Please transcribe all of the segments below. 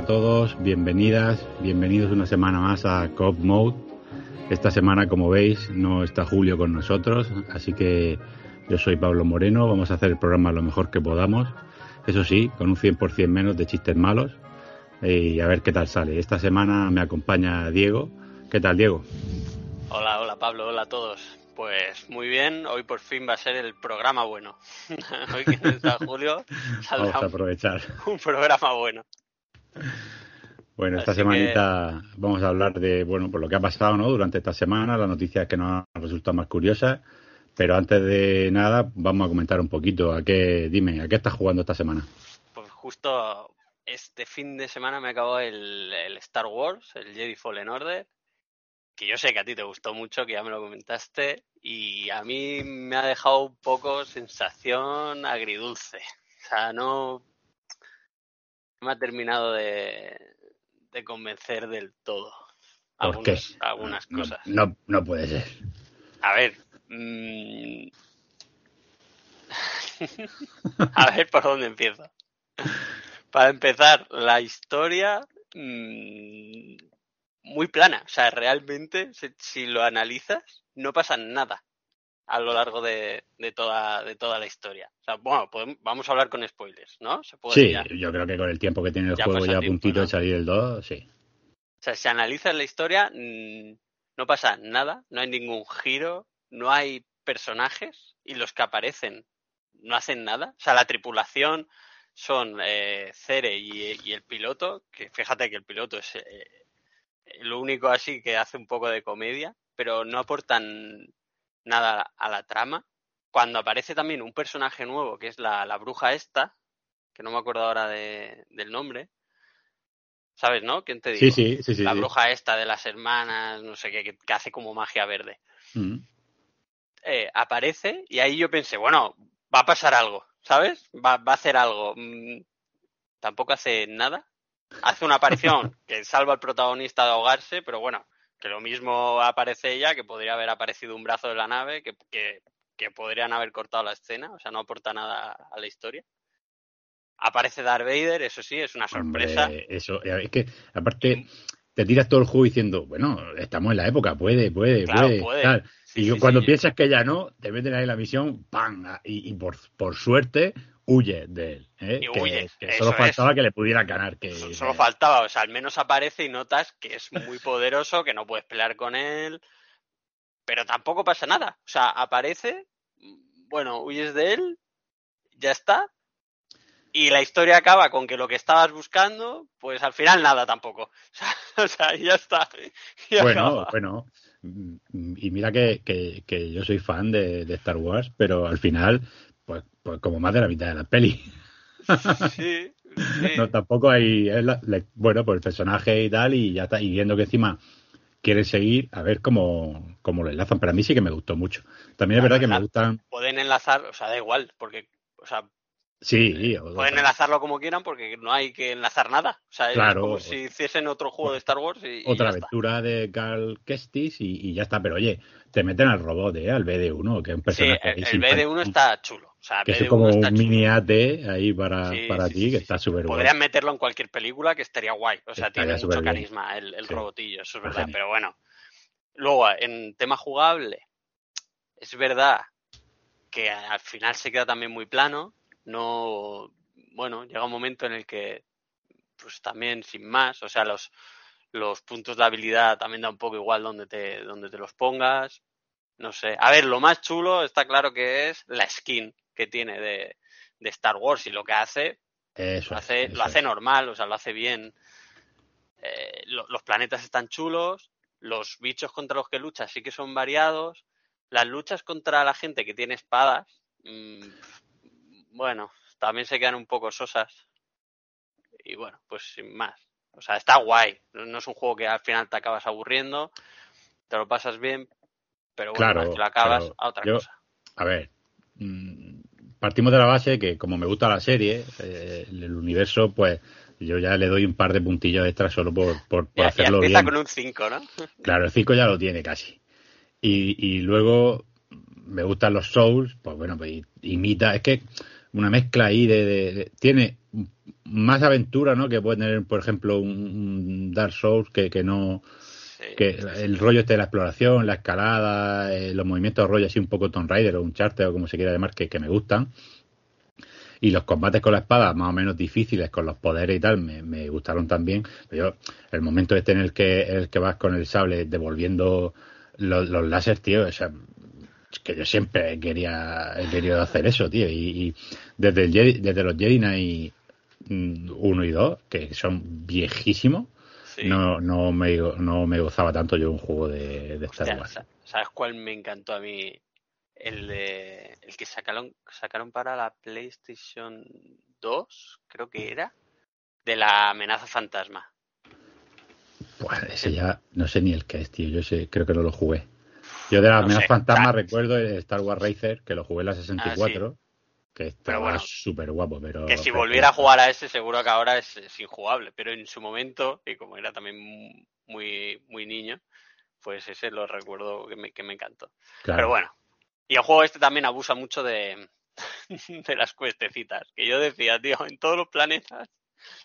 A todos, bienvenidas, bienvenidos una semana más a Cop Mode. Esta semana, como veis, no está Julio con nosotros, así que yo soy Pablo Moreno, vamos a hacer el programa lo mejor que podamos. Eso sí, con un 100% menos de chistes malos y a ver qué tal sale. Esta semana me acompaña Diego. ¿Qué tal, Diego? Hola, hola Pablo, hola a todos. Pues muy bien, hoy por fin va a ser el programa bueno. hoy que está Julio, Vamos a aprovechar. un programa bueno. Bueno, esta Así semanita vamos a hablar de bueno por lo que ha pasado ¿no? durante esta semana, las noticias que nos han resultado más curiosas. Pero antes de nada, vamos a comentar un poquito. ¿A qué, dime, ¿a qué estás jugando esta semana? Pues justo este fin de semana me acabó el, el Star Wars, el Jedi Fallen Order, que yo sé que a ti te gustó mucho, que ya me lo comentaste, y a mí me ha dejado un poco sensación agridulce. O sea, no no me ha terminado de, de convencer del todo. ¿Por Algunas, qué? algunas No, cosas. No, no puede ser. A ver. mm, A ver por dónde empiezo. Para empezar, la historia mm, muy plana. O sea, realmente, si, si lo analizas, no pasa nada a lo largo de, de toda, de toda la historia. O sea, bueno, podem- vamos a hablar con spoilers, ¿no? Se puede Sí, ya. yo creo que con el tiempo que tiene el Ya juego ya a tiempo, puntito ¿no? de salir el 2, sí. O sea, si analizas la historia, mm, no pasa nada, no hay ningún giro, no hay personajes y los que aparecen no hacen nada. O sea, la tripulación son eh, Cere y, y el piloto, que fíjate que el piloto es eh, lo único así que hace un poco de comedia, pero no aportan nada a la trama. Cuando aparece también un personaje nuevo, que es la, la bruja esta, que no me acuerdo ahora de- del nombre, ¿sabes, no? ¿Quién te digo? Sí, sí, sí, la bruja esta de las hermanas, no sé qué, que, que hace como magia verde. Mm. Eh, aparece y ahí yo pensé, bueno, va a pasar algo, ¿sabes? Va, va a hacer algo. Mm, tampoco hace nada. Hace una aparición que salva al protagonista de ahogarse, pero bueno, que lo mismo aparece ella, que podría haber aparecido un brazo de la nave, que, que, que podrían haber cortado la escena, o sea, no aporta nada a la historia. Aparece Darth Vader, eso sí, es una sorpresa. Hombre, eso, eh, es que aparte te tiras todo el juego diciendo, bueno, estamos en la época, puede, puede, Claro, puede. puede. tal. Y sí, cuando sí. piensas que ya no, te meten ahí la misión, ¡pam! Y, y por, por suerte huye de él. ¿eh? Y huye, que solo es. faltaba que le pudiera ganar. Que, So- Solo faltaba, o sea, al menos aparece y notas que es muy poderoso, que no puedes pelear con él, pero tampoco pasa nada. O sea, aparece, bueno, huyes de él, ya está, y la historia acaba con que lo que estabas buscando, pues al final nada tampoco. O sea, o sea, ya está. y Bueno, acaba. bueno. Y mira que, que, que yo soy fan de, de Star Wars, pero al final, pues, pues como más de la mitad de la peli. Sí, sí. No, tampoco hay. es la- la- bueno, pues el personaje y tal, y ya está. Y viendo que encima quieren seguir, a ver cómo, cómo lo enlazan. Pero a mí sí que me gustó mucho. También es verdad que me gustan. Pueden enlazar, o sea, da igual, porque, o sea, Sí, o- pueden enlazarlo como quieran porque no hay que enlazar nada. O sea, Claro. es como si hiciesen otro juego de Star Wars y, y otra está. aventura de Carl Kestis y, y ya está. Pero oye, te meten al robot, ¿eh? Al BD1, que es un Sí, personaje. el, ahí el simpático, BD1 está chulo. O sea, Que es BD1 como está un chulo. mini AT ahí para, Sí, para sí, ti, sí, que sí, está sí. súper guay. Podrían meterlo en cualquier película que estaría guay. O sea, Estaría tiene mucho carisma el, el Sí. robotillo, eso es verdad. genial. Pero bueno. Luego, en tema jugable, es verdad que al final se queda también muy plano. No, bueno, llega un momento en el que, pues también sin más, o sea, los, los puntos de habilidad también da un poco igual donde te, donde te los pongas. No sé. A ver, lo más chulo está claro que es la skin que tiene de, de Star Wars y lo que hace, Eso lo es, hace, eso lo hace normal, o sea, lo hace bien. Eh, lo- los planetas están chulos, los bichos contra los que luchas sí que son variados. Las luchas contra la gente que tiene espadas, mm, bueno, también se quedan un poco sosas. Y bueno, pues sin más. O sea, está guay. No es un juego que al final te acabas aburriendo, te lo pasas bien, pero bueno, Claro, que lo acabas, a otra yo- cosa. A ver, mm, partimos de la base que como me gusta la serie, eh, el universo, pues yo ya le doy un par de puntillos extras solo por, por, por Ya, ya hacerlo empieza bien. con un 5, ¿no? Claro, el 5 ya lo tiene casi. Y, y luego me gustan los Souls, pues bueno, pues imita, es que una mezcla ahí de, de- de- tiene más aventura, ¿no? Que puede tener, por ejemplo, un, un Dark Souls que, que no, Sí. que el rollo este de la exploración, la escalada, eh, los movimientos rollo así un poco Tomb Raider o un Charter o como se quiera llamar, que, que me gustan. Y los combates con la espada, más o menos difíciles, con los poderes y tal, me, me gustaron también. Pero yo, el momento este en el que, en el que vas con el sable devolviendo los, los láser, tío, o sea, es que yo siempre quería, he querido hacer eso, tío. Y, y desde, el Jedi- desde los Jedi Knight 1 y 2, que son viejísimos, Sí. no, no, me, no me gozaba tanto yo un juego de, de Star Hostia, Wars. sa- ¿Sabes cuál me encantó a mí? El de el que sacaron sacaron para la PlayStation 2, creo que era, de la amenaza fantasma. Pues ese ya no sé ni el que es, tío. Yo sé, creo que no lo jugué. Yo de las No sé, fantasmas ah. recuerdo el Star Wars Racer, que lo jugué en la 64, que estaba bueno, súper guapo, pero... Que si volviera a jugar a ese, seguro que ahora es, es injugable. Pero en su momento, y como era también muy, muy niño, pues ese lo recuerdo que me, que me encantó. claro. Pero bueno. Y el juego este también abusa mucho de, de las cuestecitas. Que yo decía, tío, en todos los planetas,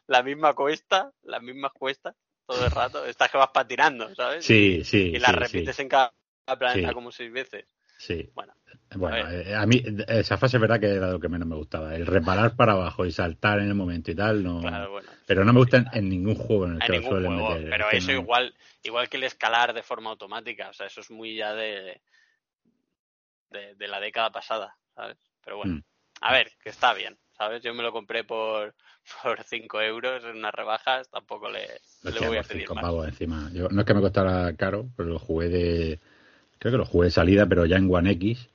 la misma cuesta, las mismas cuestas, todo el rato. Estás que vas patinando, ¿sabes? Sí, sí, Y las sí, repites sí, en cada planeta Sí. como seis veces. sí. Bueno, Bueno, a eh, a mí esa fase es verdad que era lo que menos me gustaba. El reparar para abajo y saltar en el momento y tal, no... claro, bueno. Pero no me gusta en, en ningún juego en el En que lo suelen juego, meter. pero Es eso no- igual, igual que el escalar de forma automática, o sea, eso es muy ya de, de, de la década pasada, ¿sabes? Pero bueno, Mm. a ver, que está bien, ¿sabes? Yo me lo compré por, por 5 euros en unas rebajas, tampoco le, le voy a pedir más. pavos encima. Yo- no es que me costara caro, pero lo jugué de. Creo que lo jugué de salida, pero ya en One X.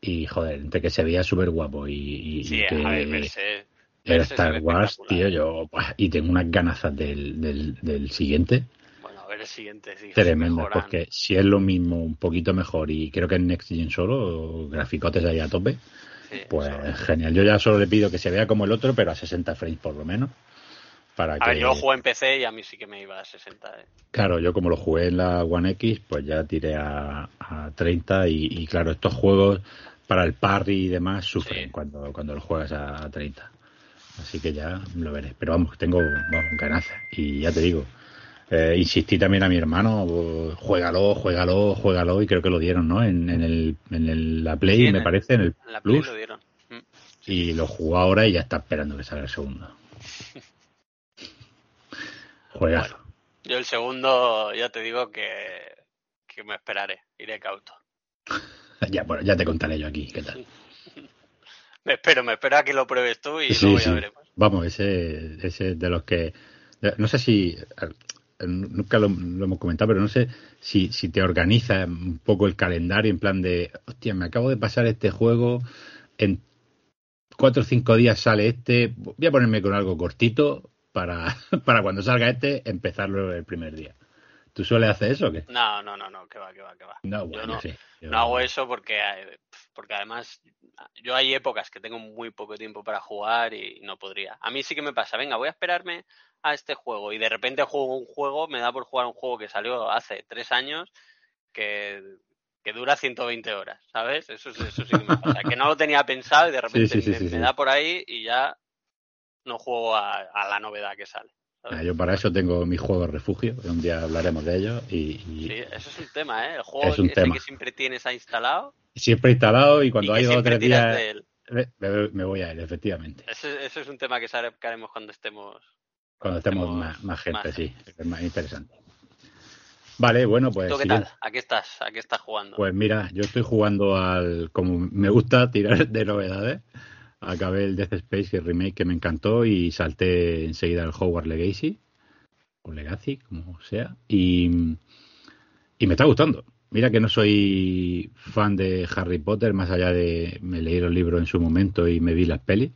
Y joder, entre que se veía súper guapo y, y- y Sí, que a ver, verse, era verse se Star Wars, tío, yo. Y tengo unas ganazas del, del, del siguiente Bueno, a ver el siguiente, si tremendas, mejoran. porque si es lo mismo, un poquito mejor, y creo que en Next Gen solo, graficotes ahí a tope, Sí, pues genial. Yo ya solo le pido que se vea como el otro, pero a 60 frames por lo menos. Para A que... ver, yo lo jugué en PC y a mí sí que me iba a 60, ¿eh? Claro, yo como lo jugué en la One X, pues ya tiré a, a 30 y, y claro, estos juegos para el parry y demás sufren Sí. cuando, cuando los juegas a 30. Así que ya lo veré. Pero vamos, tengo vamos, ganas. Y ya te digo, eh, insistí también a mi hermano, juégalo, juégalo, juégalo, y creo que lo dieron, ¿no? En, en, el, en el- la Play, Sí, en me el- parece, en el En la Play Plus. lo dieron. Mm. Y lo jugó ahora y ya está esperando que salga el segundo. Juegazo. Yo el segundo, ya te digo que, que me esperaré, iré cauto. Ya, bueno, ya te contaré yo aquí qué tal. Me espero, me espero a que lo pruebes tú y Sí, luego sí. ya veremos. Vamos, ese, ese de los que. No sé si. Nunca lo, lo hemos comentado, pero no sé si, si te organiza un poco el calendario en plan de. Hostia, me acabo de pasar este juego. En cuatro o cinco días sale este. Voy a ponerme con algo cortito para, para cuando salga este empezarlo el primer día. ¿Tú sueles hacer eso o qué? No, no, no, no, que va, que va, que va. No, Yo bueno, no, sí. Yo- no hago eso porque, porque además yo hay épocas que tengo muy poco tiempo para jugar y no podría. A mí sí que me pasa, venga, voy a esperarme a este juego y de repente juego un juego, me da por jugar un juego que salió hace tres años que, que dura 120 horas, ¿sabes? Eso, es- eso sí que me pasa, que no lo tenía pensado y de repente sí, sí, me, da por ahí y ya no juego a, a la novedad que sale. ¿sabes? Ah, Yo para eso tengo mi juego refugio, un día hablaremos de ello. Y, y Sí, eso es un tema, ¿eh? El juego Es un ese tema. que siempre tienes ahí instalado siempre instalado y cuando y hay dos o tres días él. me, voy a ir, efectivamente. Eso, es un tema que sacaremos cuando estemos. Cuando estemos, más, gente, sí. Es más interesante. Vale, bueno, pues. ¿Tú qué tal? ¿A qué estás? ¿A qué estás jugando? Pues mira, yo estoy jugando al. Como me gusta tirar de novedades, acabé el Death Space, el remake que me encantó, y salté enseguida al Hogwarts Legacy, o Legacy, como sea, y, y me está gustando. Mira que no soy fan de Harry Potter, más allá de me leí los libros en su momento y me vi las pelis,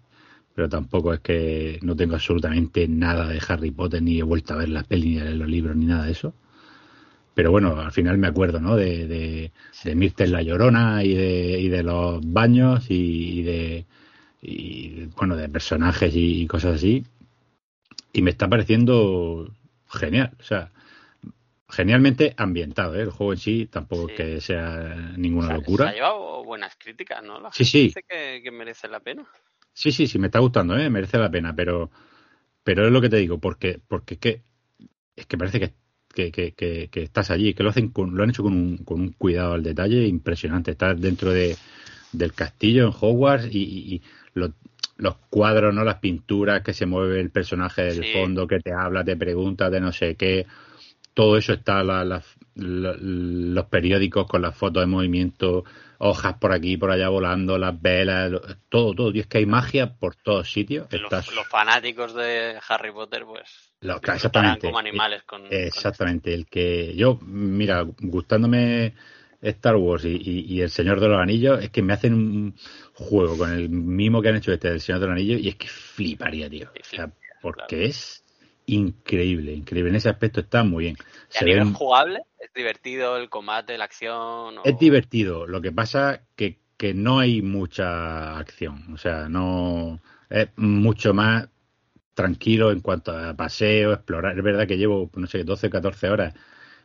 pero tampoco es que no tengo absolutamente nada de Harry Potter, ni he vuelto a ver las pelis, ni a leer los libros, ni nada de eso. Pero bueno, al final me acuerdo, ¿no? De, de, de Myrtle la Llorona y de, y de los baños y, de, y, bueno, de personajes y, cosas así. Y me está pareciendo genial. O sea, genialmente ambientado. ¿eh? El juego en sí tampoco es que sea ninguna locura. Se ha llevado buenas críticas, ¿no? sí, sí. Dice que, merece la pena. Sí, sí, sí, me está gustando, ¿eh? merece la pena, pero pero es lo que te digo, porque porque es que, es que parece que, que, que, que estás allí, que lo hacen con, lo han hecho con un, con un cuidado al detalle impresionante. Estás dentro de, del castillo en Hogwarts y, y, los, los cuadros, no las pinturas, que se mueve el personaje del fondo, que te habla, te pregunta de no sé qué todo eso está, los periódicos con las fotos de movimiento, hojas por aquí, por allá volando, las velas, todo, todo. Y es que hay magia por todos sitios. Los, fanáticos de Harry Potter, pues. exactamente. Como animales con. Exactamente. el que yo, mira, gustándome Star Wars y, El Señor de los Anillos, es que me hacen un juego con el mismo que han hecho este del Señor de los Anillos y es que fliparía, tío. O sea, porque es increíble, increíble. En ese aspecto está muy bien. Se a jugable? ¿Es divertido el combate, la acción? Es divertido. Lo que pasa que, que no hay mucha acción. O sea, no es mucho más tranquilo en cuanto a paseo, explorar. Es verdad que llevo, no sé, 12, 14 horas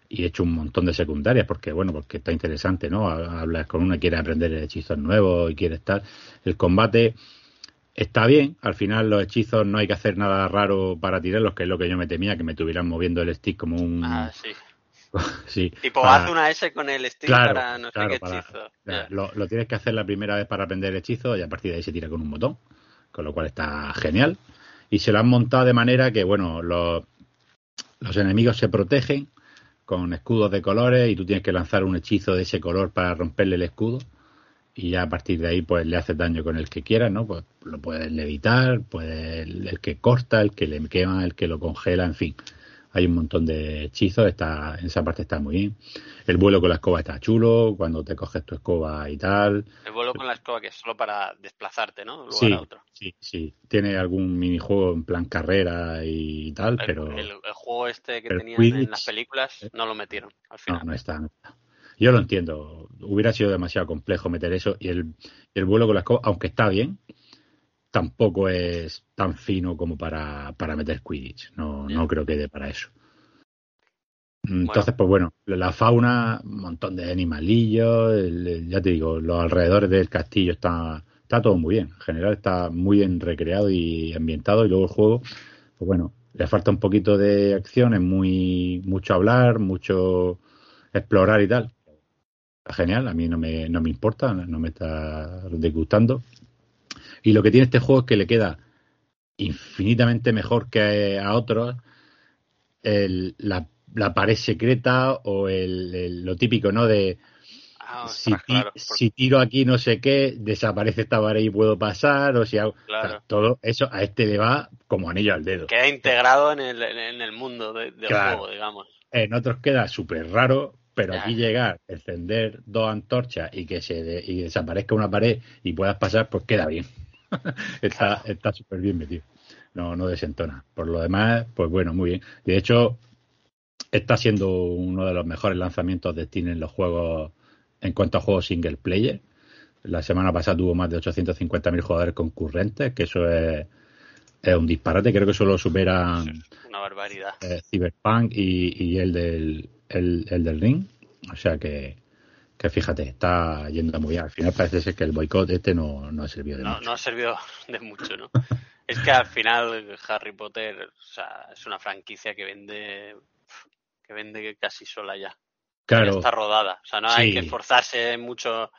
y he hecho un montón de secundarias porque, bueno, porque está interesante, ¿no? Hablas con una, quiere aprender hechizos nuevos y quiere estar. El combate Está bien, al final los hechizos no hay que hacer nada raro para tirarlos, que es lo que yo me temía, que me tuvieran moviendo el stick como un... Ah, sí. sí. Tipo, haz una S con el stick para no sé qué hechizo. Lo, tienes que hacer la primera vez para aprender el hechizo y a partir de ahí se tira con un botón, con lo cual está genial. Y se lo han montado de manera que, bueno, los, los enemigos se protegen con escudos de colores y tú tienes que lanzar un hechizo de ese color para romperle el escudo y ya a partir de ahí pues le haces daño con el que quieras, ¿no? Pues lo puedes levitar, puede el, que corta, el que le quema, el que lo congela, en fin. Hay un montón de hechizos, está, en esa parte está muy bien. El vuelo con la escoba está chulo, cuando te coges tu escoba y tal. El vuelo con la escoba que es solo para desplazarte, ¿no? sí, otro. sí, sí. Tiene algún minijuego en plan carrera y tal, pero... El, juego este que tenían en las películas ¿eh? no lo metieron al final. No, no está, no está. Yo lo entiendo. Hubiera sido demasiado complejo meter eso y el, el vuelo con la escoba, aunque está bien, tampoco es tan fino como para, para meter Quidditch. No, no creo que dé para eso. Entonces, pues bueno, la fauna, un montón de animalillos, ya te digo, los alrededores del castillo está, está todo muy bien. En general está muy bien recreado y ambientado y luego el juego, pues bueno, le falta un poquito de acción, es muy mucho hablar, mucho explorar y tal genial, a mí no me, no me importa, no me está disgustando. Y lo que tiene este juego es que le queda infinitamente mejor que a otros el, la, la, pared secreta o el, lo típico, ¿no? De ah, si, tiro aquí no sé qué, desaparece esta pared y puedo pasar, o si hago... todo eso a este le va como anillo al dedo. Queda integrado en el, en el mundo del juego, digamos. En otros queda súper raro, pero aquí llegar, encender dos antorchas y que se y desaparezca una pared y puedas pasar, pues queda bien. está está súper bien metido. No, no desentona. Por lo demás, pues bueno, muy bien. De hecho, está siendo uno de los mejores lanzamientos de Steam en los juegos, en cuanto a juegos single player. La semana pasada tuvo más de 850.000 jugadores concurrentes, que eso es, es, un disparate. Creo que solo supera una barbaridad. Eh, Cyberpunk y, y el del el, el del ring. O sea que, que fíjate, está yendo muy bien. Al final parece ser que el boicot este no, no ha servido de no, mucho. No ha servido de mucho, ¿no? es que al final Harry Potter o sea, es una franquicia que vende que vende casi sola ya. Claro. Está rodada. O sea, no hay que esforzarse mucho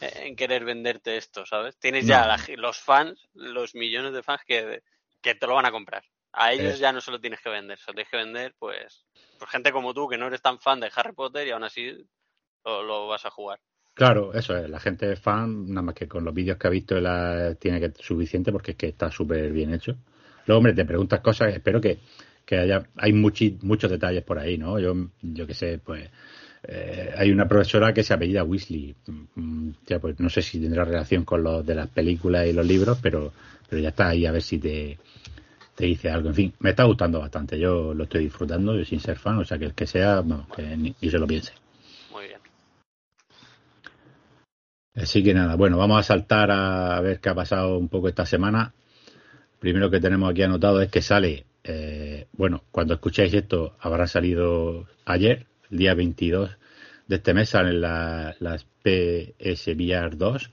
en querer venderte esto, ¿sabes? Tienes ya los fans, los millones de fans que, que te lo van a comprar. A ellos ya no se lo tienes que vender, se lo tienes que vender, pues, por gente como tú, que no eres tan fan de Harry Potter y aún así lo, vas a jugar. Claro, eso es, la gente fan, nada más que con los vídeos que ha visto la, tiene que suficiente porque es que está súper bien hecho. Luego, hombre, te preguntas cosas, espero que, que haya, hay muchos detalles por ahí, ¿no? Yo, yo que sé, pues, eh, hay una profesora que se apellida Weasley. Mm, ya, pues no sé si tendrá relación con los de las películas y los libros, pero, pero ya está ahí a ver si te, te dice algo. En fin, me está gustando bastante. Yo lo estoy disfrutando, yo sin ser fan, o sea que el que sea, que ni, se lo piense. Muy bien. Así que nada, bueno, vamos a saltar a ver qué ha pasado un poco esta semana. Primero que tenemos aquí anotado es que sale, eh, bueno, cuando escucháis esto habrá salido ayer, el día 22 de este mes, salen las PSVR 2.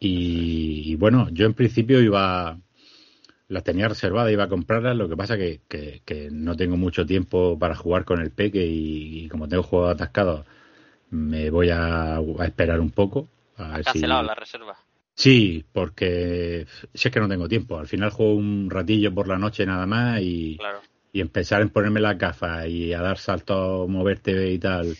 y bueno, yo en principio iba las tenía reservadas, iba a comprarlas, lo que pasa que, que, no tengo mucho tiempo para jugar con el peque y, como tengo juegos atascados, me voy a, esperar un poco. A cancelado la reserva? Sí, porque si es que no tengo tiempo. Al final juego un ratillo por la noche nada más y, y empezar en ponerme las gafas y a dar saltos, moverte y tal,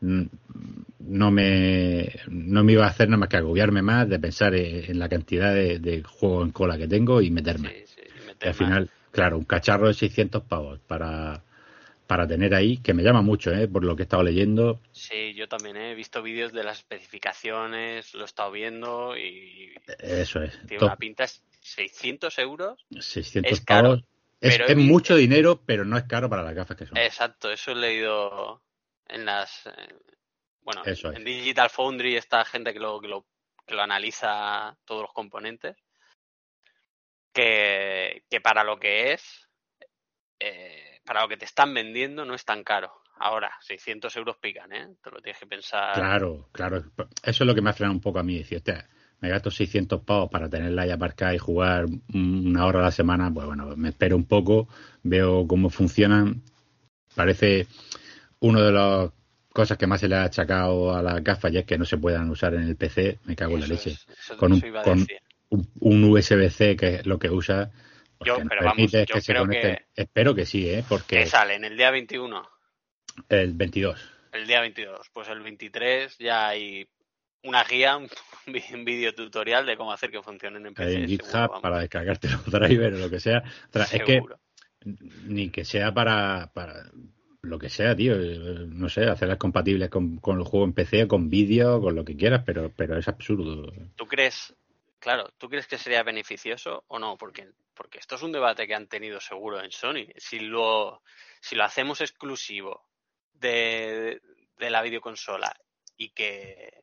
no me, no me iba a hacer nada más que agobiarme más de pensar en, la cantidad de, de juegos en cola que tengo y meterme al final, claro, un cacharro de 600 pavos para, para tener ahí, que me llama mucho, ¿eh? por lo que he estado leyendo. Sí, yo también ¿eh? he visto vídeos de las especificaciones, lo he estado viendo y... Eso es. Tiene una pinta, 600 euros. 600 es pavos. Es, mucho dinero, pero no es caro para las gafas que son. Exacto, eso he leído en las... bueno, en Digital Foundry esta gente que lo, que lo, que lo analiza todos los componentes que, para lo que es, eh, para lo que te están vendiendo, no es tan caro. Ahora, 600 euros pican, ¿eh? Te lo tienes que pensar. Claro, claro. Eso es lo que me ha frenado un poco a mí. Decir, me gasto 600 pavos para tenerla ahí aparcada y jugar una hora a la semana. Pues bueno, me espero un poco, veo cómo funcionan. Parece uno de las cosas que más se le ha achacado a las gafas y es que no se puedan usar en el PC. Me cago en la leche. con, un, un, USB-C que es lo que usa. Yo, pero vamos, yo que creo que... Espero que sí, ¿eh? Porque... ¿Qué sale? ¿En el día 21? El 22. El día 22. Pues el 23 ya hay una guía, un vídeo tutorial de cómo hacer que funcionen en PC. En GitHub para descargarte los drivers o lo que sea. Es que ni que sea para, para lo que sea, tío. No sé, hacerlas compatibles con, con el juego en PC, con vídeo, con lo que quieras, pero, pero es absurdo. ¿Tú crees Claro, ¿tú crees que sería beneficioso o no? Porque, porque esto es un debate que han tenido seguro en Sony. Si lo, si lo hacemos exclusivo de, de la videoconsola y que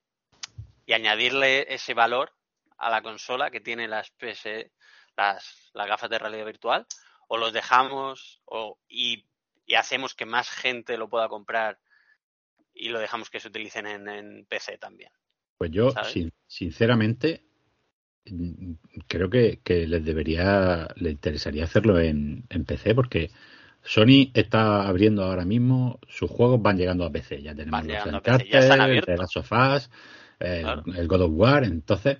y añadirle ese valor a la consola que tiene las PS, las, las gafas de realidad virtual, o los dejamos o, y, y, hacemos que más gente lo pueda comprar y lo dejamos que se utilicen en, en PC también. Pues yo, sinceramente, creo que, les debería, le interesaría hacerlo en, PC porque Sony está abriendo ahora mismo, sus juegos van llegando a PC, ya tenemos los Uncharted, el Last of Us, el, God of War, entonces,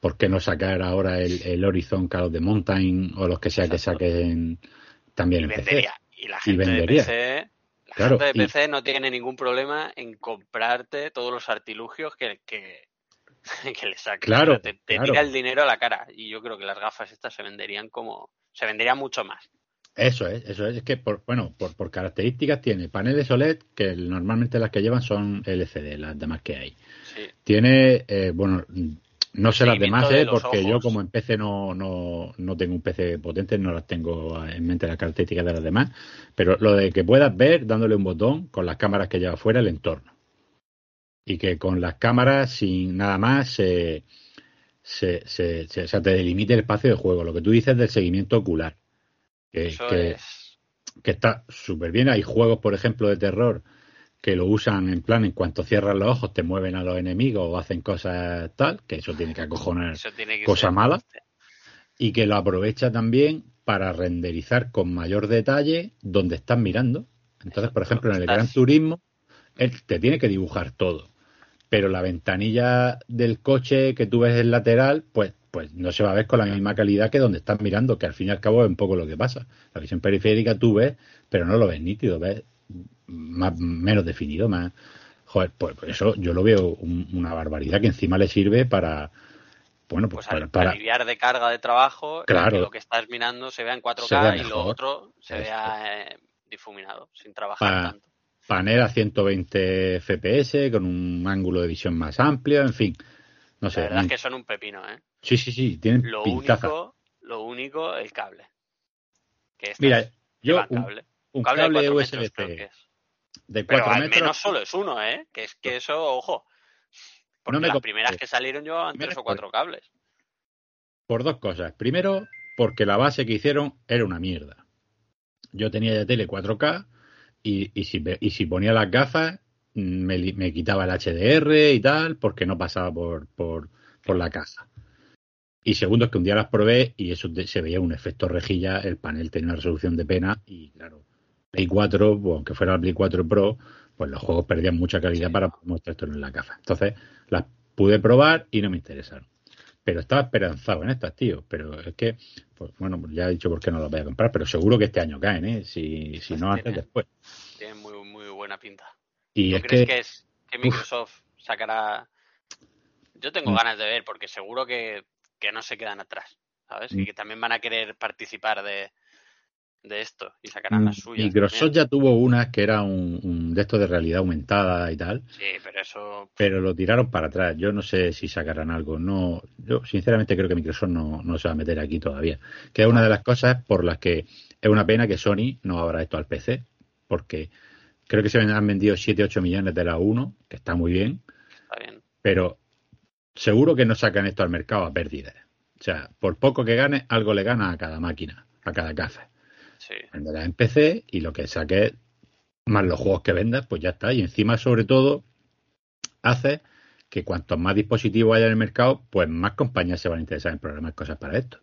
¿por qué no sacar ahora el, Horizon Call of the Mountain o los que sea que saquen también en PC? Y la gente de PC, la gente de PC no tiene ningún problema en comprarte todos los artilugios que, que que le saque. Claro, te, tira el dinero a la cara. Y yo creo que las gafas estas se venderían como. Se venderían mucho más. Eso es, eso es. Es que, por, bueno, por, por características tiene paneles OLED, que normalmente las que llevan son LCD, las demás que hay. Tiene, eh, bueno, no sé las demás, eh, porque yo como en PC no, no, no tengo un PC potente, no las tengo en mente las características de las demás, pero lo de que puedas ver dándole un botón con las cámaras que lleva fuera el entorno y que con las cámaras, sin nada más, se, se, se, te delimite el espacio de juego. Lo que tú dices del seguimiento ocular, que, que, está súper bien. Hay juegos, por ejemplo, de terror que lo usan en plan, en cuanto cierras los ojos, te mueven a los enemigos o hacen cosas tal, que eso tiene que acojonar cosa mala. Y que lo aprovecha también para renderizar con mayor detalle donde estás mirando. Entonces, por ejemplo, en el Gran Turismo, él te tiene que dibujar todo pero la ventanilla del coche que tú ves en lateral, pues, pues no se va a ver con la misma calidad que donde estás mirando, que al fin y al cabo es un poco lo que pasa. La visión periférica tú ves, pero no lo ves nítido, ves más, menos definido, más... Joder, pues, pues eso yo lo veo una barbaridad que encima le sirve para, bueno, pues, pues para, aliviar de carga de trabajo, claro, que lo que estás mirando se vea en 4K y lo otro se vea eh, difuminado, sin trabajar tanto. Panel a 120 FPS, con un ángulo de visión más amplio, en fin. No sé. La verdad es que son un pepino, ¿eh? Sí, sí, sí, tienen lo único, lo único, el cable. Mira, yo un, cable, USB-C de 4 Pero al menos solo es uno, ¿eh? Que es que eso, ojo. Porque las primeras que salieron llevaban tres o cuatro cables. Por dos cosas. Primero, porque la base que hicieron era una mierda. Yo tenía ya tele 4K y, y, si, y si ponía las gafas me, me, quitaba el HDR y tal porque no pasaba por, por, por la caja. Y segundo es que un día las probé y eso se veía un efecto rejilla, el panel tenía una resolución de pena y claro, Play 4, pues, aunque fuera el Play 4 Pro, pues los juegos perdían mucha calidad para mostrar esto en la caja. Entonces las pude probar y no me interesaron. Pero estaba esperanzado en estas, tío. Pero es que, pues bueno, pues ya he dicho por qué no las voy a comprar, pero seguro que este año caen, ¿eh? Si, si no, antes después. Tiene muy, muy buena pinta. Y es crees que, es, que Microsoft sacará.? Yo tengo mm. ganas de ver, porque seguro que, que no se quedan atrás, ¿sabes? Y mm. que también van a querer participar de, de esto y sacarán las mm, suyas. Microsoft ya tuvo una que era un, de esto de realidad aumentada y tal. Sí, pero eso. Pero lo tiraron para atrás. Yo no sé si sacarán algo. No, yo sinceramente creo que Microsoft no, no se va a meter aquí todavía. Que es una de las cosas por las que es una pena que Sony no abra esto al PC, porque creo que se han vendido 7, 8 millones de la 1, que está muy bien. Está bien. Pero seguro que no sacan esto al mercado a pérdidas. O sea, por poco que gane, algo le gana a cada máquina, a cada café. Sí. en PC y lo que saques más los juegos que vendas, pues ya está. Y encima, sobre todo, hace que cuantos más dispositivos haya en el mercado, pues más compañías se van a interesar en programar cosas para esto.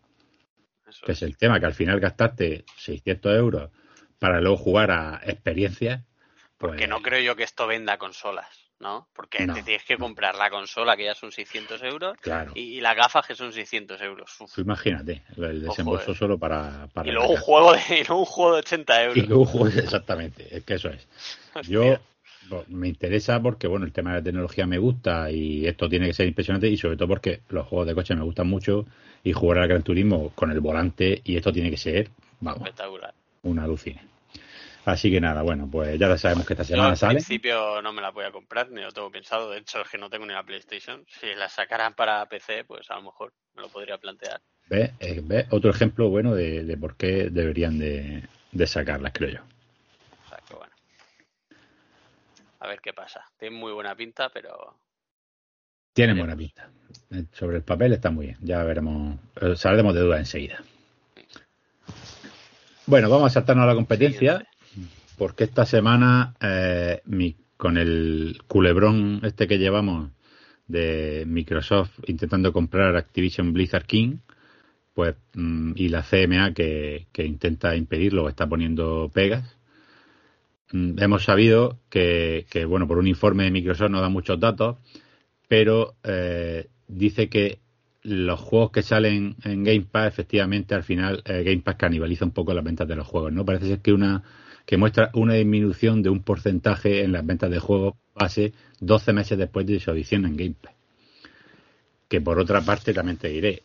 que es. el tema, que al final gastaste 600 euros para luego jugar a experiencias. Porque no pues creo yo que esto venda consolas. ¿No? Porque te tienes que comprar la consola, que ya son 600 euros, y, las gafas, que son 600 euros. imagínate, el desembolso solo para, Y luego, un juego de, y luego un juego de 80 euros. Y luego un juego, exactamente, es que eso es. Yo me interesa porque, bueno, el tema de la tecnología me gusta y esto tiene que ser impresionante y sobre todo porque los juegos de coche me gustan mucho y jugar al Gran Turismo con el volante y esto tiene que ser, vamos, espectacular. Una alucina. Así que nada, bueno, pues ya sabemos que esta semana sale. Al principio no me la voy a comprar, ni lo tengo pensado. De hecho, es que no tengo ni la PlayStation. Si la sacaran para PC, pues a lo mejor me lo podría plantear. ¿Ves? Eh, Otro ejemplo bueno de, por qué deberían de, de sacarlas, creo yo. O sea, que bueno. A ver qué pasa. Tiene muy buena pinta, pero... Tiene buena pinta. Eh, sobre el papel está muy bien. Ya veremos. Eh, saldremos de duda enseguida. Bueno, vamos a saltarnos a la competencia porque esta semana eh, con el culebrón este que llevamos de Microsoft intentando comprar Activision Blizzard King, pues mm, y la CMA que, intenta impedirlo, está poniendo pegas. Mm, hemos sabido que, bueno, por un informe de Microsoft no da muchos datos, pero eh, dice que los juegos que salen en Game Pass, efectivamente, al final eh, Game Pass canibaliza un poco las ventas de los juegos, ¿no? Parece ser que una que muestra una disminución de un porcentaje en las ventas de juegos base 12 meses después de su edición en Game Pass. Que por otra parte también te diré,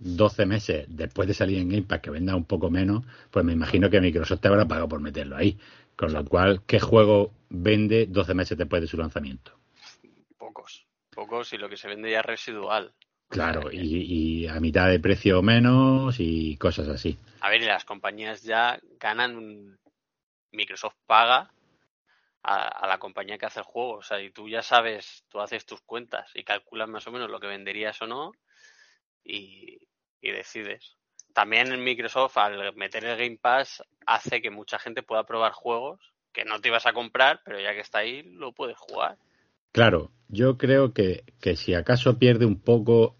12 meses después de salir en Game Pass que venda un poco menos, pues me imagino que Microsoft te habrá pagado por meterlo ahí. Con lo cual, ¿qué juego vende 12 meses después de su lanzamiento? Pocos, pocos y lo que se vende ya es residual. Claro, y, a mitad de precio o menos y cosas así. A ver, y las compañías ya ganan Microsoft paga a, la compañía que hace el juego. O sea, y tú ya sabes, tú haces tus cuentas y calculas más o menos lo que venderías o no y, decides. También en Microsoft, al meter el Game Pass, hace que mucha gente pueda probar juegos que no te ibas a comprar, pero ya que está ahí, lo puedes jugar. Claro, yo creo que, que si acaso pierde un poco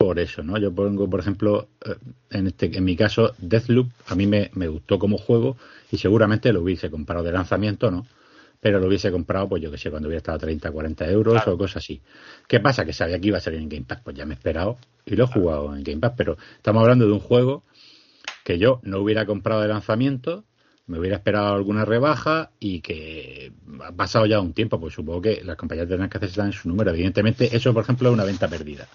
por eso, ¿no? Yo pongo, por ejemplo, eh, en este, en mi caso, Deathloop, a mí me, me gustó como juego y seguramente lo hubiese comprado de lanzamiento, ¿no? pero lo hubiese comprado, pues yo que sé, cuando hubiera estado a 30, 40 euros o cosas así. ¿Qué pasa? Que sabía que iba a salir en Game Pass, pues ya me he esperado y lo he jugado en Game Pass, pero estamos hablando de un juego que yo no hubiera comprado de lanzamiento, me hubiera esperado alguna rebaja y que ha pasado ya un tiempo, pues supongo que las compañías tendrán que hacerse en su número. Evidentemente, eso, por ejemplo, es una venta perdida.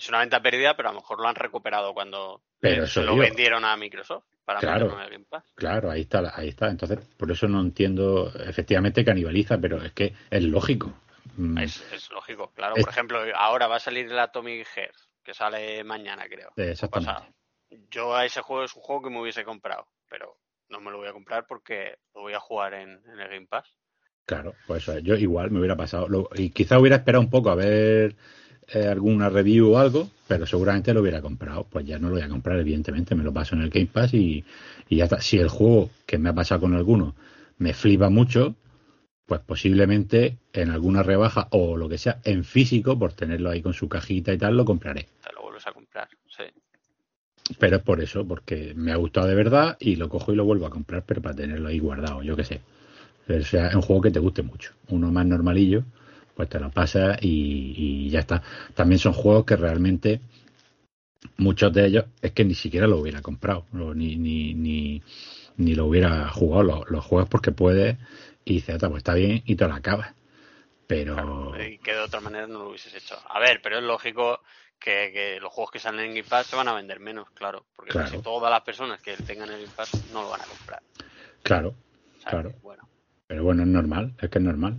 Es una venta perdida, pero a lo mejor lo han recuperado cuando se lo vendieron a Microsoft para claro, Game Pass. Claro, ahí está, ahí está. Entonces, por eso no entiendo, efectivamente canibaliza, pero es que es lógico. Mm. Es, lógico, claro. Por ejemplo, ahora va a salir el Atomic Heart, que sale mañana, creo. Exactamente. yo a ese juego es un juego que me hubiese comprado, pero no me lo voy a comprar porque lo voy a jugar en, el Game Pass. Claro, pues yo igual me hubiera pasado. y quizá hubiera esperado un poco a ver eh, alguna review o algo, pero seguramente lo hubiera comprado. Pues ya no lo voy a comprar, evidentemente, me lo paso en el Game Pass y, ya está. Si el juego que me ha pasado con alguno me flipa mucho, pues posiblemente en alguna rebaja o lo que sea, en físico, por tenerlo ahí con su cajita y tal, lo compraré. Te lo vuelves a comprar, sí. Pero es por eso, porque me ha gustado de verdad y lo cojo y lo vuelvo a comprar, pero para tenerlo ahí guardado, yo qué sé. O sea, es un juego que te guste mucho. Uno más normalillo, pues te lo pasas y, ya está. También son juegos que realmente muchos de ellos es que ni siquiera lo hubiera comprado, ni, ni, ni, ni lo hubiera jugado. Los, juegos porque puedes y dices, pues está bien y te lo acabas. Pero. y que de otra manera no lo hubieses hecho. A ver, pero es lógico que, los juegos que salen en Game Pass se van a vender menos, claro. Porque casi todas las personas que tengan el Game Pass no lo van a comprar. Claro, claro. Pero bueno, es normal, es que es normal.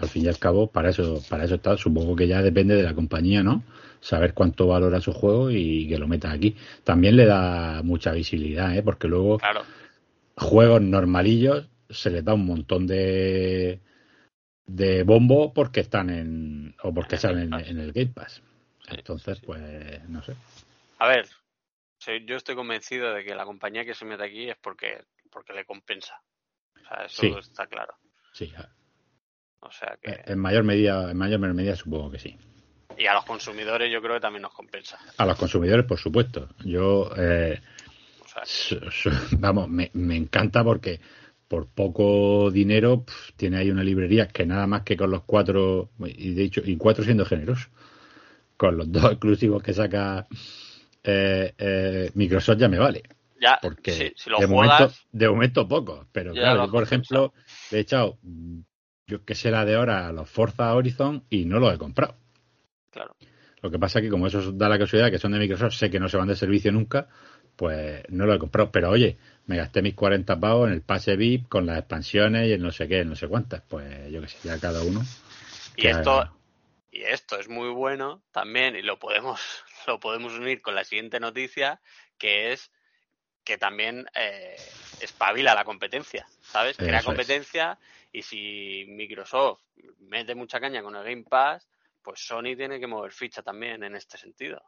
Al fin y al cabo, para eso, para eso está. Supongo que ya depende de la compañía, ¿no? Saber cuánto valora su juego y que lo meta aquí. También le da mucha visibilidad, ¿eh? Porque luego juegos normalillos se les da un montón de de bombo porque están en o porque salen en el Game Pass. Entonces, pues, no sé. A ver, yo estoy convencido de que la compañía que se mete aquí es porque, porque le compensa. O sea, eso está claro. Sí. O sea que... En mayor medida, en mayor medida supongo que sí. Y a los consumidores yo creo que también nos compensa. A los consumidores, por supuesto. Yo, eh, vamos, me, me, encanta porque por poco dinero tiene ahí una librería que nada más que con los cuatro, y de hecho, y cuatro siendo generosos con los dos exclusivos que saca eh, eh, Microsoft ya me vale. Ya, porque de, momento, de momento poco. Pero claro, yo, por ejemplo, he echado, yo que sé la de ahora, los Forza Horizon y no los he comprado. Claro. Lo que pasa es que como eso da la casualidad que son de Microsoft, sé que no se van de servicio nunca, pues no lo he comprado. Pero oye, me gasté mis 40 pavos en el pase VIP con las expansiones y el no sé qué, no sé cuántas. Pues yo que sé, ya cada uno. Y esto, y esto es muy bueno también, y lo podemos, lo podemos unir con la siguiente noticia, que es que también eh, espabila la competencia, ¿sabes? Crea competencia y si Microsoft mete mucha caña con el Game Pass, pues Sony tiene que mover ficha también en este sentido.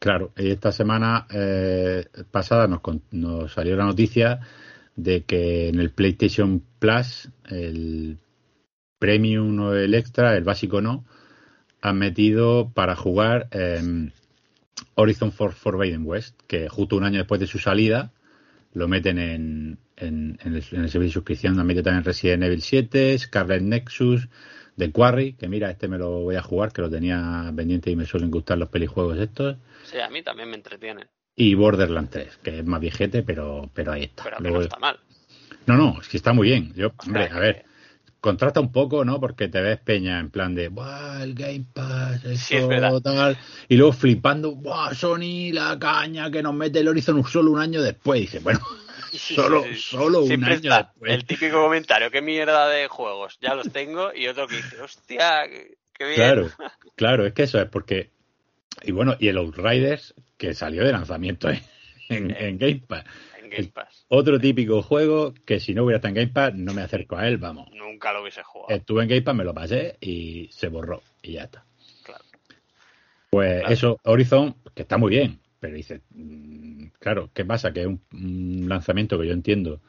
Claro, y esta semana eh, pasada nos, nos salió la noticia de que en el PlayStation Plus, el Premium o el Extra, el básico no, han metido para jugar eh, Horizon for Forbidden West, que justo un año después de su salida lo meten en, en, el, servicio de suscripción, han metido también Resident Evil 7, Scarlet Nexus, The Quarry, que mira, este me lo voy a jugar, que lo tenía pendiente y me suelen gustar los pelijuegos estos. Sí, a mí también me entretienen. Y Borderlands 3, que es más viejete, pero, pero ahí está. Pero no está mal. No, no, es que está muy bien. Yo, hombre, a ver, contrasta un poco, ¿no? Porque te ves peña en plan de, ¡buah, el Game Pass! Eso, tal. Y luego flipando, ¡buah, Sony, la caña que nos mete el Horizon solo un año después! Y dice, bueno, solo, solo un año después. El típico comentario, ¿qué mierda de juegos? Ya los tengo. Y otro que dice, ¡hostia, qué bien! Claro, claro, es que eso es porque. Y bueno, y el Outriders, que salió de lanzamiento en, en Game Pass. Otro típico juego que si no hubiera estado en Game Pass no me acerco a él, vamos. Nunca lo hubiese jugado. Estuve en Game Pass, me lo pasé y se borró y ya está. Claro. Pues eso, Horizon, que está muy bien, pero dice, mm, claro, ¿qué pasa? Que es un, lanzamiento que yo entiendo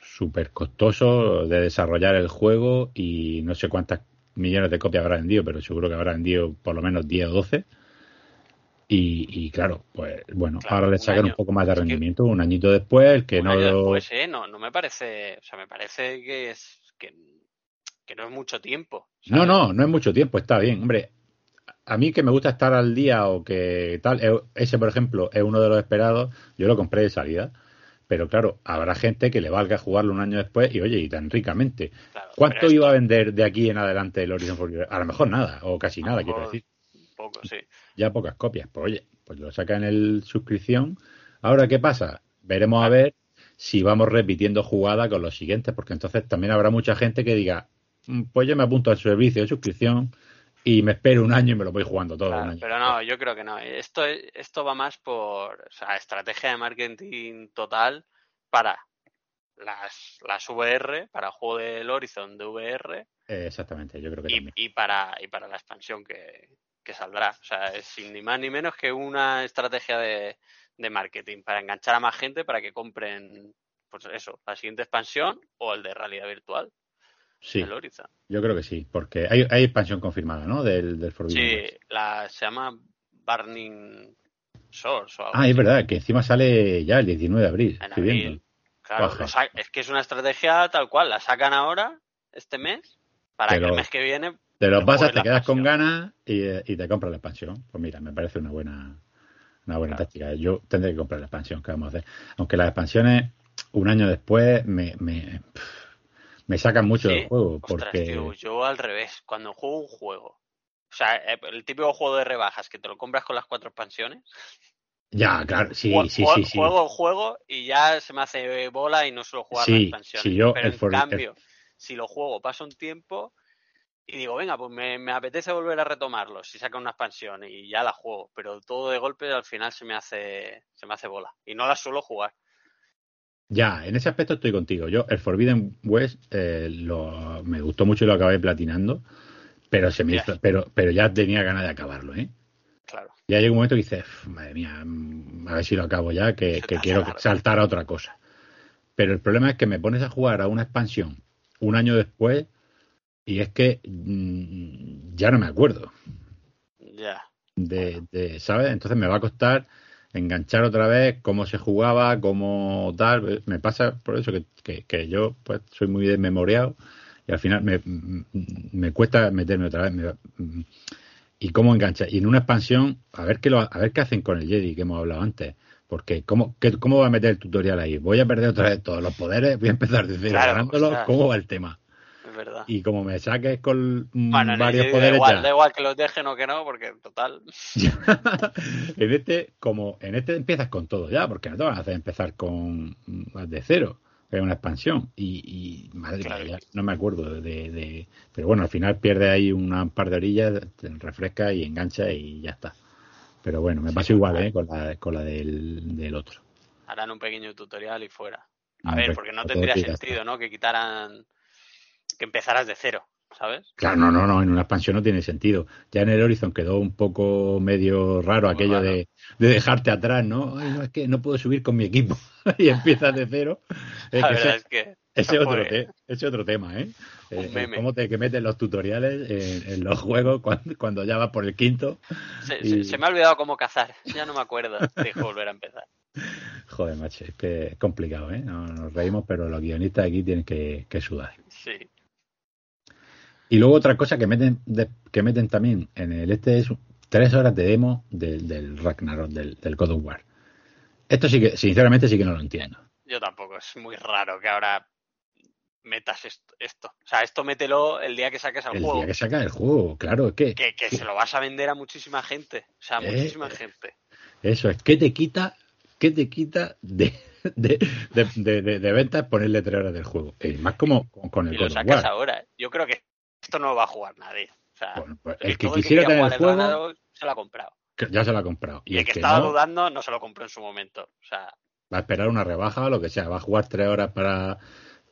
súper costoso de desarrollar el juego y no sé cuántas millones de copias habrá vendido, pero seguro que habrá vendido por lo menos 10 o 12 Y, claro, pues bueno, Claro, ahora le sacan un poco más de Es que- rendimiento, un añito después, que Un no... año después, ¿eh? No, no me parece, o sea, me parece que es que, que no es mucho tiempo. No, ¿sabes? no, no es mucho tiempo, está bien. Hombre, a mí que me gusta estar al día o que tal, ese por ejemplo es uno de los esperados, yo lo compré de salida. Pero claro, habrá gente que le valga jugarlo un año después y oye, y tan ricamente. Claro, ¿Cuánto iba a vender de aquí en adelante el Horizon Forbidden? A lo mejor nada, o casi A lo nada, quiero decir. Poco, sí. Ya pocas copias. Pues oye, pues lo sacan en el suscripción. Ahora, ¿qué pasa? Veremos a ver si vamos repitiendo jugada con los siguientes, porque entonces también habrá mucha gente que diga, "Mm, pues yo me apunto al servicio de suscripción y me espero un año y me lo voy jugando todo Claro, un año. pero no, yo creo que no. Esto, es- esto va más por o sea, estrategia de marketing total para las, las VR, para el juego del Horizon de VR Eh, exactamente, yo creo que y, también. y para, y para la expansión que, que saldrá. O sea, es sin ni más ni menos que una estrategia de, de marketing para enganchar a más gente para que compren, pues eso, la siguiente expansión o el de realidad virtual Sí, Horizon. yo creo que sí, porque hay, hay expansión confirmada, ¿no? Del, del Forbidden Sí, la, se llama Burning Source o algo Ah, es verdad, que encima sale ya el 19 de abril. En estoy abril. viendo. Claro, es que es una estrategia tal cual. La sacan ahora, este mes, para que el mes que viene. Te los pasas, te la quedas con expansión. ganas y, eh, y te compras la expansión. Pues mira, me parece una buena una buena Claro. táctica. Yo tendré que comprar la expansión que vamos a hacer. Aunque las expansiones, un año después, me, me, me sacan mucho Sí, del juego. Ostras, Porque tío, yo al revés. Cuando juego un juego, o sea, eh, el típico juego de rebajas que te lo compras con las cuatro expansiones. ya, claro, sí, jue- sí, sí, sí. Juego el juego y ya se me hace bola y no suelo jugar Sí, las expansiones. sí, yo Pero el en el- cambio, si lo juego, pasa un tiempo y digo, venga, pues me, me apetece volver a retomarlo si saca una expansión y ya la juego. Pero todo de golpe al final se me hace, se me hace bola. Y no la suelo jugar. Ya, en ese aspecto estoy contigo. Yo, el Forbidden West, eh, lo, me gustó mucho y lo acabé platinando. Pero se me hizo- pero, pero ya tenía ganas de acabarlo, ¿eh? Claro. Ya llega un momento que dices, "Uf, madre mía, mm, a ver si lo acabo ya, que, quiero largo. saltar a otra cosa. Pero el problema es que me pones a jugar a una expansión un año después y es que mm, ya no me acuerdo Ya. de, de, ¿sabes? Entonces me va a costar enganchar otra vez cómo se jugaba, cómo tal. Me pasa por eso que, que, que yo pues soy muy desmemoriado y al final me, mm, me cuesta meterme otra vez. Me- mm, y cómo engancha. Y en una expansión, a ver qué lo, a ver qué hacen con el Jedi que hemos hablado antes. Porque ¿cómo, qué, ¿cómo va a meter el tutorial ahí? ¿Voy a perder otra vez todos los poderes? ¿Voy a empezar de cero Claro, ganándolos? ostras. ¿Cómo va el tema? Es verdad. Y como me saques con mm, Bueno, varios Jedi da poderes igual, ya- da igual que los dejen o que no, porque total. en este, como en este empiezas con todo ya, porque no te van a hacer empezar con más de cero, que es una expansión. Y, y madre Claro. mía, no me acuerdo de, de- Pero bueno, al final pierde ahí una par de orillas, te refresca y engancha y ya está. Pero bueno, me Sí, pasa igual. ¿eh? Con la, con la del, del otro. Harán un pequeño tutorial y fuera. A ver, porque no tendría sentido, ¿no? Que quitaran. Que empezaras de cero, ¿sabes? Claro, no, no, no, en una expansión no tiene sentido. Ya en el Horizon quedó un poco medio raro Muy aquello raro. De, de dejarte atrás, ¿no? Ay, no, es que no puedo subir con mi equipo y empiezas de cero. Es La que verdad es que. Ese otro, te- ese otro tema, ¿eh? Eh, cómo te que meten los tutoriales en, en los juegos cuando, cuando ya vas por el quinto. Se, y- se- se me ha olvidado cómo cazar. Ya no me acuerdo. Dejo volver a empezar. Joder, macho, es que es complicado, ¿eh? No- nos reímos, pero los guionistas aquí tienen que, que sudar. Sí. Y luego otra cosa que meten de- que meten también en el este es tres horas de demo del, del Ragnarok, del, del God of War. Esto sí que, sinceramente, sí que no lo entiendo. Yo tampoco. Es muy raro que ahora metas esto. esto. O sea, esto mételo el día que saques al El juego. día que saca el juego, claro, es que Que, que se lo vas a vender a muchísima gente. O sea, Eh, muchísima eh, gente. eso es, ¿qué te quita, qué te quita de, de, de, de- ventas ponerle tres horas del juego? Y más como con, con el Y lo sacas ahora. Yo creo que esto no lo va a jugar nadie. O sea, Bueno, pues el el que quisiera tener el juego, se lo ha comprado. que ya se lo ha comprado. Y, el que, que estaba no, dudando no se lo compró en su momento. O sea, va a esperar una rebaja o lo que sea, va a jugar tres horas para,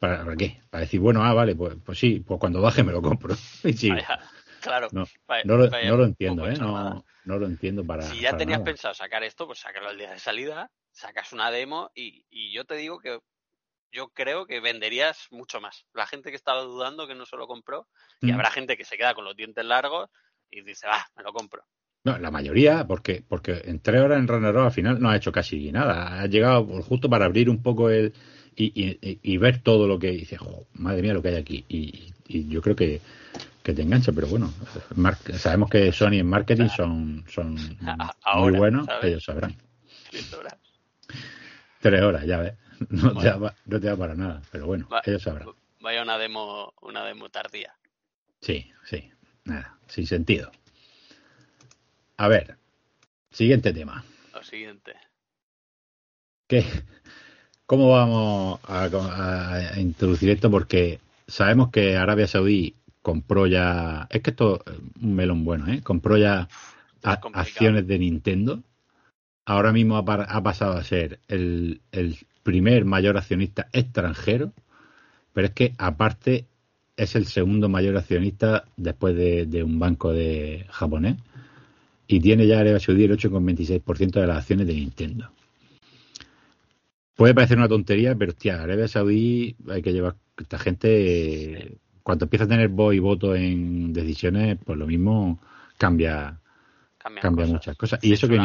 para, ¿para qué? Para decir, bueno, ah, vale, pues, pues sí, pues cuando baje me lo compro. Y sí, vaya, claro. no, vaya- no, lo, vaya no lo un entiendo, poco ¿eh? No, no lo entiendo para. si ya para tenías nada. pensado sacar esto, pues sácalo al día de salida, sacas una demo y, y yo te digo que yo creo que venderías mucho más. La gente que estaba dudando que no se lo compró, y habrá gente que se queda con los dientes largos y dice, va, me lo compro. No, la mayoría, porque, porque en tres horas en Ragnarok al final no ha hecho casi nada. Ha llegado justo para abrir un poco el y, y, ver todo lo que dice, madre mía lo que hay aquí. Y, yo creo que, que te engancha, pero bueno, sabemos que Sony en marketing son, son muy buenos, ellos sabrán. Tres horas. Tres horas, ya ves. No, te va, no te para nada, pero bueno, ellos sabrán. Vaya una demo, una demo tardía. Sí, sí, nada, sin sentido. A ver, siguiente tema. Lo siguiente. ¿Qué? ¿Cómo vamos a, introducir esto? Porque sabemos que Arabia Saudí compró ya. Es que esto es un melón bueno, ¿eh? Compró ya acciones de Nintendo. Ahora mismo ha, pasado a ser el, primer mayor accionista extranjero. Pero es que, aparte, es el segundo mayor accionista después de, de un banco de japonés y tiene ya Arabia Saudí el 8,26% de las acciones de Nintendo. Puede parecer una tontería, pero hostia, Arabia Saudí hay que llevar esta gente cuando empieza a tener voz y voto en decisiones, pues lo mismo cambia cambia muchas cosas. Y eso que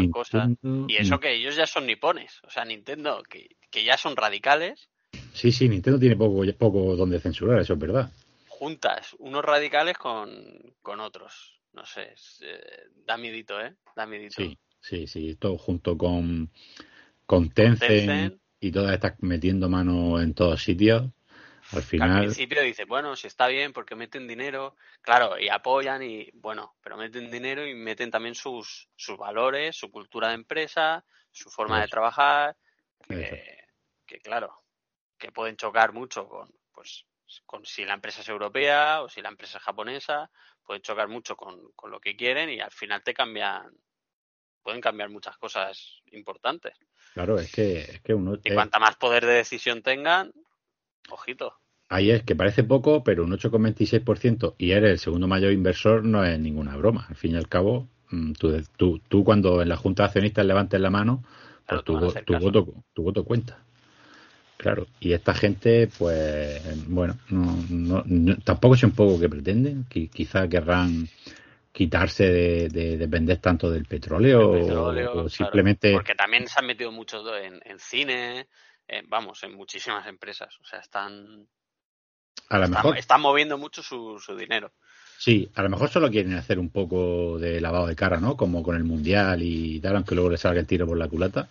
y eso que ellos ya son nipones, o sea, Nintendo que, que ya son radicales. Sí, sí, Nintendo tiene poco poco donde censurar, eso es verdad. Juntas unos radicales con, con otros no sé, eh, da miedito, ¿eh? Da miedito. Sí, sí, sí, todo junto con, con Tencent, y todas estas metiendo mano en todos sitios. Al final. Al principio dice, bueno, si está bien porque meten dinero, claro, y apoyan y bueno, pero meten dinero y meten también sus, sus valores, su cultura de empresa, su forma de trabajar, que, que, claro, que pueden chocar mucho con, pues, con si la empresa es europea o si la empresa es japonesa pueden chocar mucho con, lo que quieren y al final te cambian, pueden cambiar muchas cosas importantes. Claro, es que, es que uno... Y cuanta más poder de decisión tengan, ojito. Ahí es que parece poco, pero un 8,26% y eres el segundo mayor inversor no es ninguna broma. Al fin y al cabo, mm, tú, tú, tú cuando en la junta de accionistas levantes la mano, pues tu, voto, tu voto cuenta. Claro, y esta gente, pues, bueno, no, tampoco sé un poco que pretenden, que quizá querrán quitarse de, depender tanto del petróleo, o, simplemente... Porque también se han metido mucho en, cine, vamos, en muchísimas empresas, o sea, están... A lo mejor... Están moviendo mucho su, su dinero. Sí, a lo mejor solo quieren hacer un poco de lavado de cara, ¿no? Como con el Mundial y tal, aunque luego les salga el tiro por la culata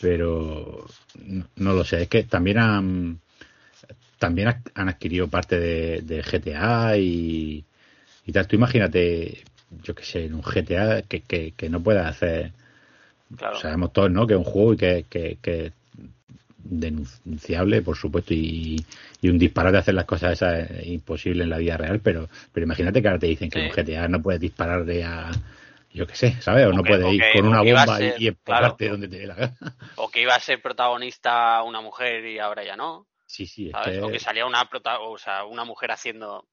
pero no, lo sé. Es que también han, también han adquirido parte de, GTA y, y, tal. Tú imagínate, yo qué sé, en un GTA que, que, no pueda hacer. Sabemos todos, ¿no? Que es un juego y que, que, que denunciable, por supuesto, y, y, un disparate hacer las cosas esas es imposible en la vida real, pero, pero imagínate que ahora te dicen que en un GTA no puedes dispararle a, yo qué sé, ¿sabes? O, no puede ir con una bomba y empujarte donde te dé la gana. O que iba a ser protagonista una mujer y ahora ya no. Sí, sí. ¿sabes? O que salía una, o sea, una mujer haciendo,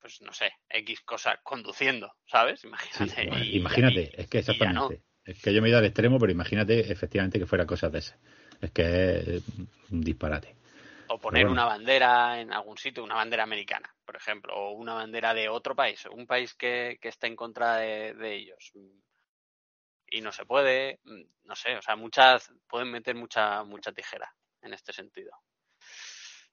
pues no sé, X cosa conduciendo, ¿sabes? Imagínate. imagínate, es que exactamente. Es que yo me he ido al extremo, pero imagínate efectivamente que fuera cosas de esas. Es que es un disparate. O poner una bandera en algún sitio, una bandera americana, por ejemplo, o una bandera de otro país, un país que, que esté en contra de, ellos. Y no se puede, no sé, o sea, muchas, pueden meter mucha, mucha tijera en este sentido.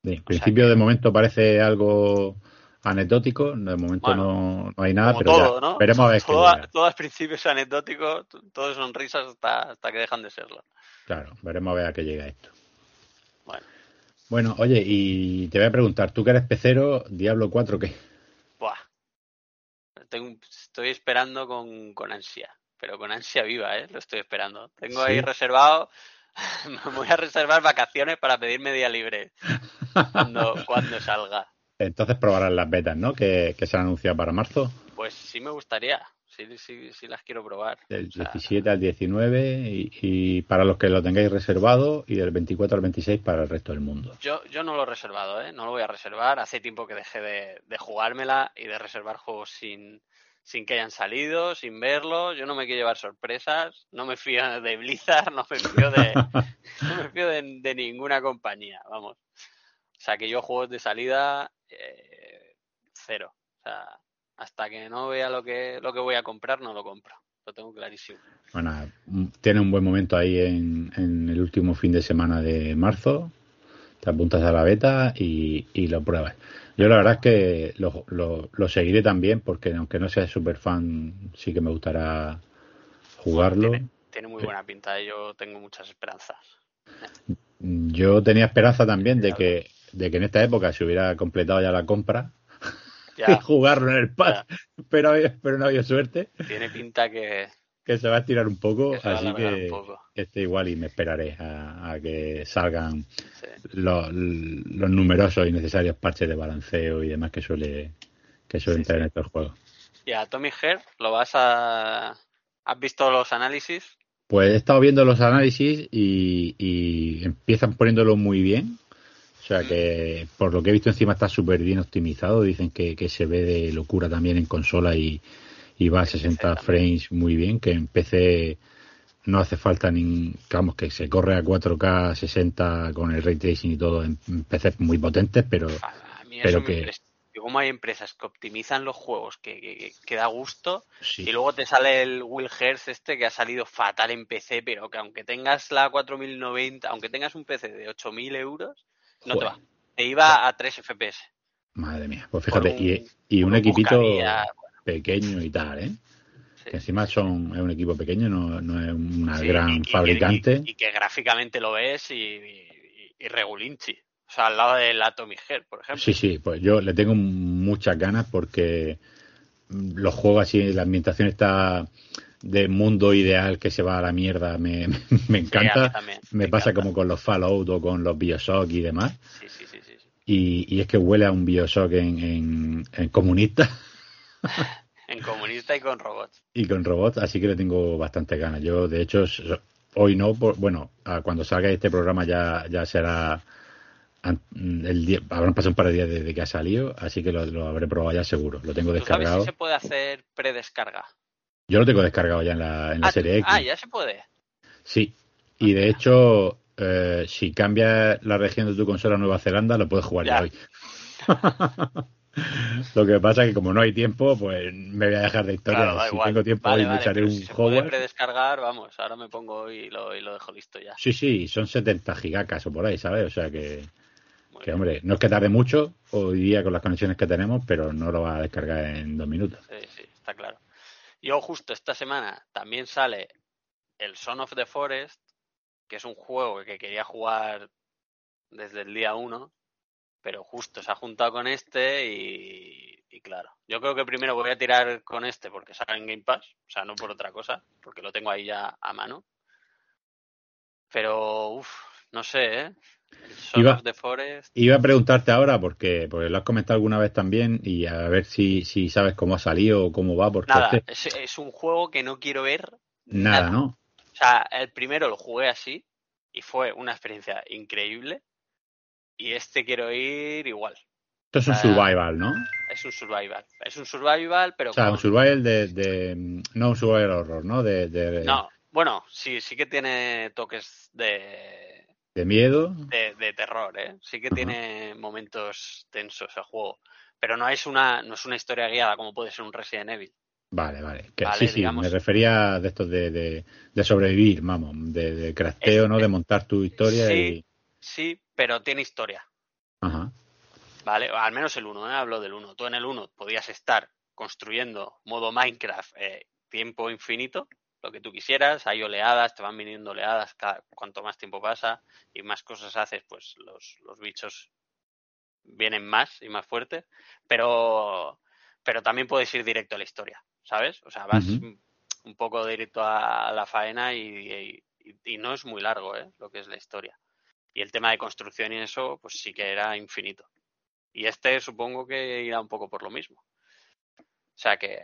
en principio, de momento parece algo anecdótico, de momento no, no, hay nada, pero todo, veremos a ver. Todo, es principio anecdótico, todo son risas hasta, hasta que dejan de serlo. Claro, veremos a ver a qué llega esto. Bueno. Bueno, oye, y te voy a preguntar, tú que eres pecero, Diablo 4, ¿qué? Buah. estoy esperando con, con, ansia, pero con ansia viva, ¿eh? Lo estoy esperando. Tengo ahí reservado, me voy a reservar vacaciones para pedirme día libre cuando, cuando salga. Entonces probarás las betas, ¿no? Que, que se han anunciado para marzo. Pues sí me gustaría sí, sí, sí las quiero probar. Del 17 al 19 y, para los que lo tengáis reservado y del 24 al 26 para el resto del mundo. Yo, yo no lo he reservado, ¿eh? no lo voy a reservar. Hace tiempo que dejé de, de jugármela y de reservar juegos sin, sin que hayan salido, sin verlo. Yo no me quiero llevar sorpresas, no me fío de Blizzard, no me fío de, no me fío de, ninguna compañía, vamos. O sea que yo juegos de salida eh, cero. O sea, Hasta que no vea lo que, lo que voy a comprar, no lo compro. Lo tengo clarísimo. Bueno, tiene un buen momento ahí en, el último fin de semana de marzo. Te apuntas a la beta y, lo pruebas. Yo la verdad es que lo, lo, seguiré también porque aunque no sea súper fan, sí que me gustará jugarlo. Tiene, muy buena pinta y yo tengo muchas esperanzas. Yo tenía esperanza también de que, de que en esta época se hubiera completado ya la compra y jugarlo en el pass, pero, pero no había suerte. Tiene pinta que, que se va a estirar un poco, así que este igual y me esperaré a, que salgan los, numerosos y necesarios parches de balanceo y demás que suele que suelen tener en estos juegos. ¿Y a Tommy Herr lo vas a has visto los análisis? Pues he estado viendo los análisis y, y empiezan poniéndolo muy bien. O sea que por lo que he visto encima está súper bien optimizado. Dicen que, se ve de locura también en consola y, va a 60 frames muy bien. Que en PC no hace falta ni. Vamos, que se corre a 4K 60 con el ray tracing y todo en PC muy potentes, pero, pero que. Como hay empresas que optimizan los juegos que, que, da gusto y luego te sale el Will Hertz este que ha salido fatal en PC, pero que aunque tengas la 4090, aunque tengas un PC de 8000 euros, no te va. Te iba a 3 FPS. Madre mía, pues fíjate, y, un equipito pequeño y tal, ¿eh? Que encima son, es un equipo pequeño, no, no es una gran fabricante. Y, que gráficamente lo ves y, regulinchi. O sea, al lado del Atomic Heart, por ejemplo. Sí, sí, pues yo le tengo muchas ganas porque los juegos así, la ambientación está de mundo ideal que se va a la mierda me, me, encanta. me, pasa como con los Fallout o con los Bioshock y demás. y, y, es que huele a un Bioshock en, en, comunista. en comunista y con robots. Y con robots, así que le tengo bastante ganas. Yo, de hecho, hoy no, bueno, cuando salga este programa ya, ya será el día, habrán pasado un par de días desde que ha salido, así que lo, lo habré probado ya seguro. Lo tengo descargado. Sabes si se puede hacer predescarga? Yo lo tengo descargado ya en la, en la ah, serie X. Ah, ya se puede. Sí. Y de hecho, eh, si cambias la región de tu consola a Nueva Zelanda, lo puedes jugar ya, hoy. lo que pasa es que como no hay tiempo, pues me voy a dejar de historia. si tengo tiempo hoy me echaré un si se puede descargar, vamos, ahora me pongo y lo, y lo dejo listo ya. Sí, sí, son 70 gigacas o por ahí, ¿sabes? O sea que, que hombre, no es que tarde mucho hoy día con las conexiones que tenemos, pero no lo va a descargar en dos minutos. Sí, sí, está claro. Yo justo esta semana también sale el Son of the Forest, que es un juego que quería jugar desde el día 1, pero justo se ha juntado con este y, claro, yo creo que primero voy a tirar con este porque sale en Game Pass, o sea, no por otra cosa, porque lo tengo ahí ya a mano. Pero, uff, no sé, ¿eh? Iba, iba, a preguntarte ahora porque, porque lo has comentado alguna vez también y a ver si, si sabes cómo ha salido o cómo va. Porque nada, este es, un juego que no quiero ver. Nada, ¿no? O sea, el primero lo jugué así y fue una experiencia increíble. Y este quiero ir igual. Esto es un survival, ¿no? Es un survival. Es un survival, pero. O sea, un survival de, No un survival horror, ¿no? De, No, bueno, sí, sí que tiene toques de ¿De miedo? De, terror, ¿eh? Sí que tiene momentos tensos el juego. Pero no es una, no es una historia guiada como puede ser un Resident Evil. Vale, vale. sí, sí, me refería de estos de, de, sobrevivir, vamos, de, de crafteo, ¿no? De montar tu historia sí, y... Sí, pero tiene historia. Ajá. Vale, al menos el 1, ¿eh? hablo del 1. Tú en el 1 podías estar construyendo modo Minecraft eh, tiempo infinito, lo que tú quisieras, hay oleadas, te van viniendo oleadas cuanto más tiempo pasa y más cosas haces, pues los, los bichos vienen más y más fuertes, pero, pero también puedes ir directo a la historia, ¿sabes? O sea, vas un poco directo a, la faena y, y, no es muy largo, ¿eh? Lo que es la historia. Y el tema de construcción y eso, pues sí que era infinito. Y este supongo que irá un poco por lo mismo. O sea que,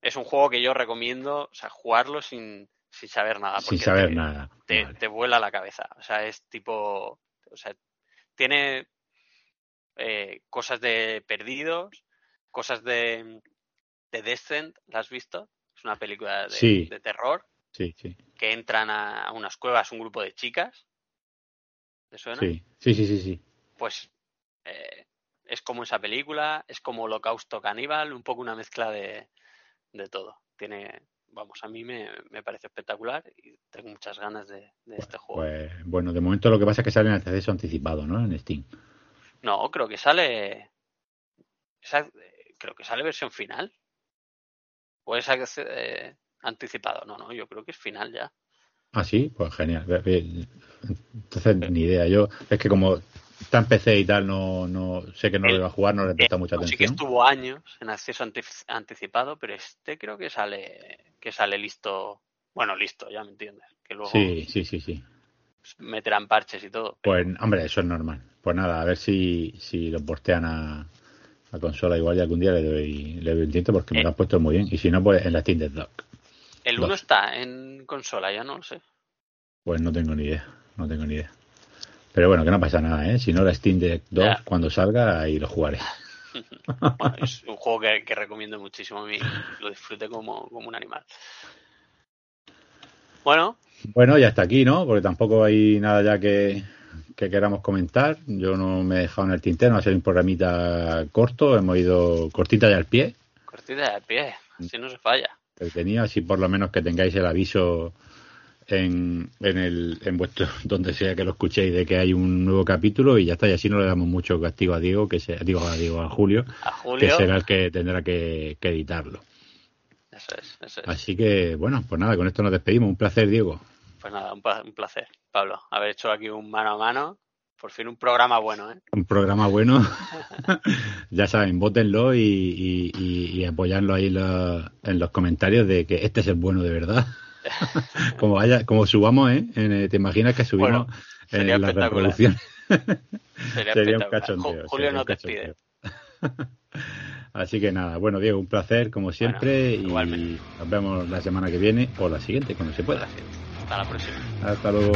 es un juego que yo recomiendo, o sea, jugarlo sin, sin saber nada. Sin saber nada. Te, vuela la cabeza. O sea, es tipo. O sea, tiene eh, cosas de perdidos, cosas de, de Descent, ¿la has visto? Es una película de, terror. Sí, sí. Que entran a, unas cuevas un grupo de chicas. ¿Te suena? Sí, sí, sí, sí. Pues eh, es como esa película, es como Holocausto Caníbal, un poco una mezcla de, de todo. Tiene, vamos, a mí me, me, parece espectacular y tengo muchas ganas de, de este juego. Pues, bueno, de momento lo que pasa es que sale en acceso anticipado, ¿no? En Steam. No, creo que sale. Esa, creo que sale versión final. ¿O es eh, anticipado? No, no, yo creo que es final ya. Ah, sí, pues genial. Entonces, ni idea. Yo, es que como está en PC y tal, no, no sé que no lo iba a jugar, no le presta mucha atención. Sí que estuvo años en acceso anticipado, pero este creo que sale que sale listo. Bueno, listo, ya me entiendes. Que luego sí, sí, sí, sí. Meterán parches y todo. Pues, hombre, eso es normal. Pues nada, a ver si, si lo portean a, a consola igual y algún día le doy, le doy un tiento porque me lo han puesto muy bien. Y si no, pues en la Steam Deck. El 1 está en consola, ya no lo sé. Pues no tengo ni idea, no tengo ni idea. Pero bueno, que no pasa nada, ¿eh? Si no, la Steam Deck 2, ya. cuando salga, ahí lo jugaré. bueno, es un juego que, que, recomiendo muchísimo a mí. Lo disfruté como, como un animal. Bueno. Bueno, ya está aquí, ¿no? Porque tampoco hay nada ya que, que queramos comentar. Yo no me he dejado en el tintero, ha sido un programita corto, hemos ido cortita y al pie. Cortita y al pie, si no se falla. Que tenía, así por lo menos que tengáis el aviso en, en, el, en vuestro, donde sea que lo escuchéis, de que hay un nuevo capítulo y ya está, y así no le damos mucho castigo a Diego, que se, digo a Diego, a Julio, a Julio. que será el que tendrá que, que editarlo. Eso es, eso es. Así que, bueno, pues nada, con esto nos despedimos. Un placer, Diego. Pues nada, un, un placer, Pablo, haber hecho aquí un mano a mano. Por fin un programa bueno, ¿eh? Un programa bueno. ya saben, votenlo y, y, y, y apoyarlo ahí lo, en los comentarios de que este es el bueno de verdad. como vaya, como subamos, ¿eh? En, ¿Te imaginas que subimos bueno, en la reproducción? sería, sería un cachondeo. Julio no te pide. Así que nada, bueno Diego, un placer como siempre Bueno, igualmente. y nos vemos la semana que viene o la siguiente cuando se pueda. Hasta la próxima. Hasta luego.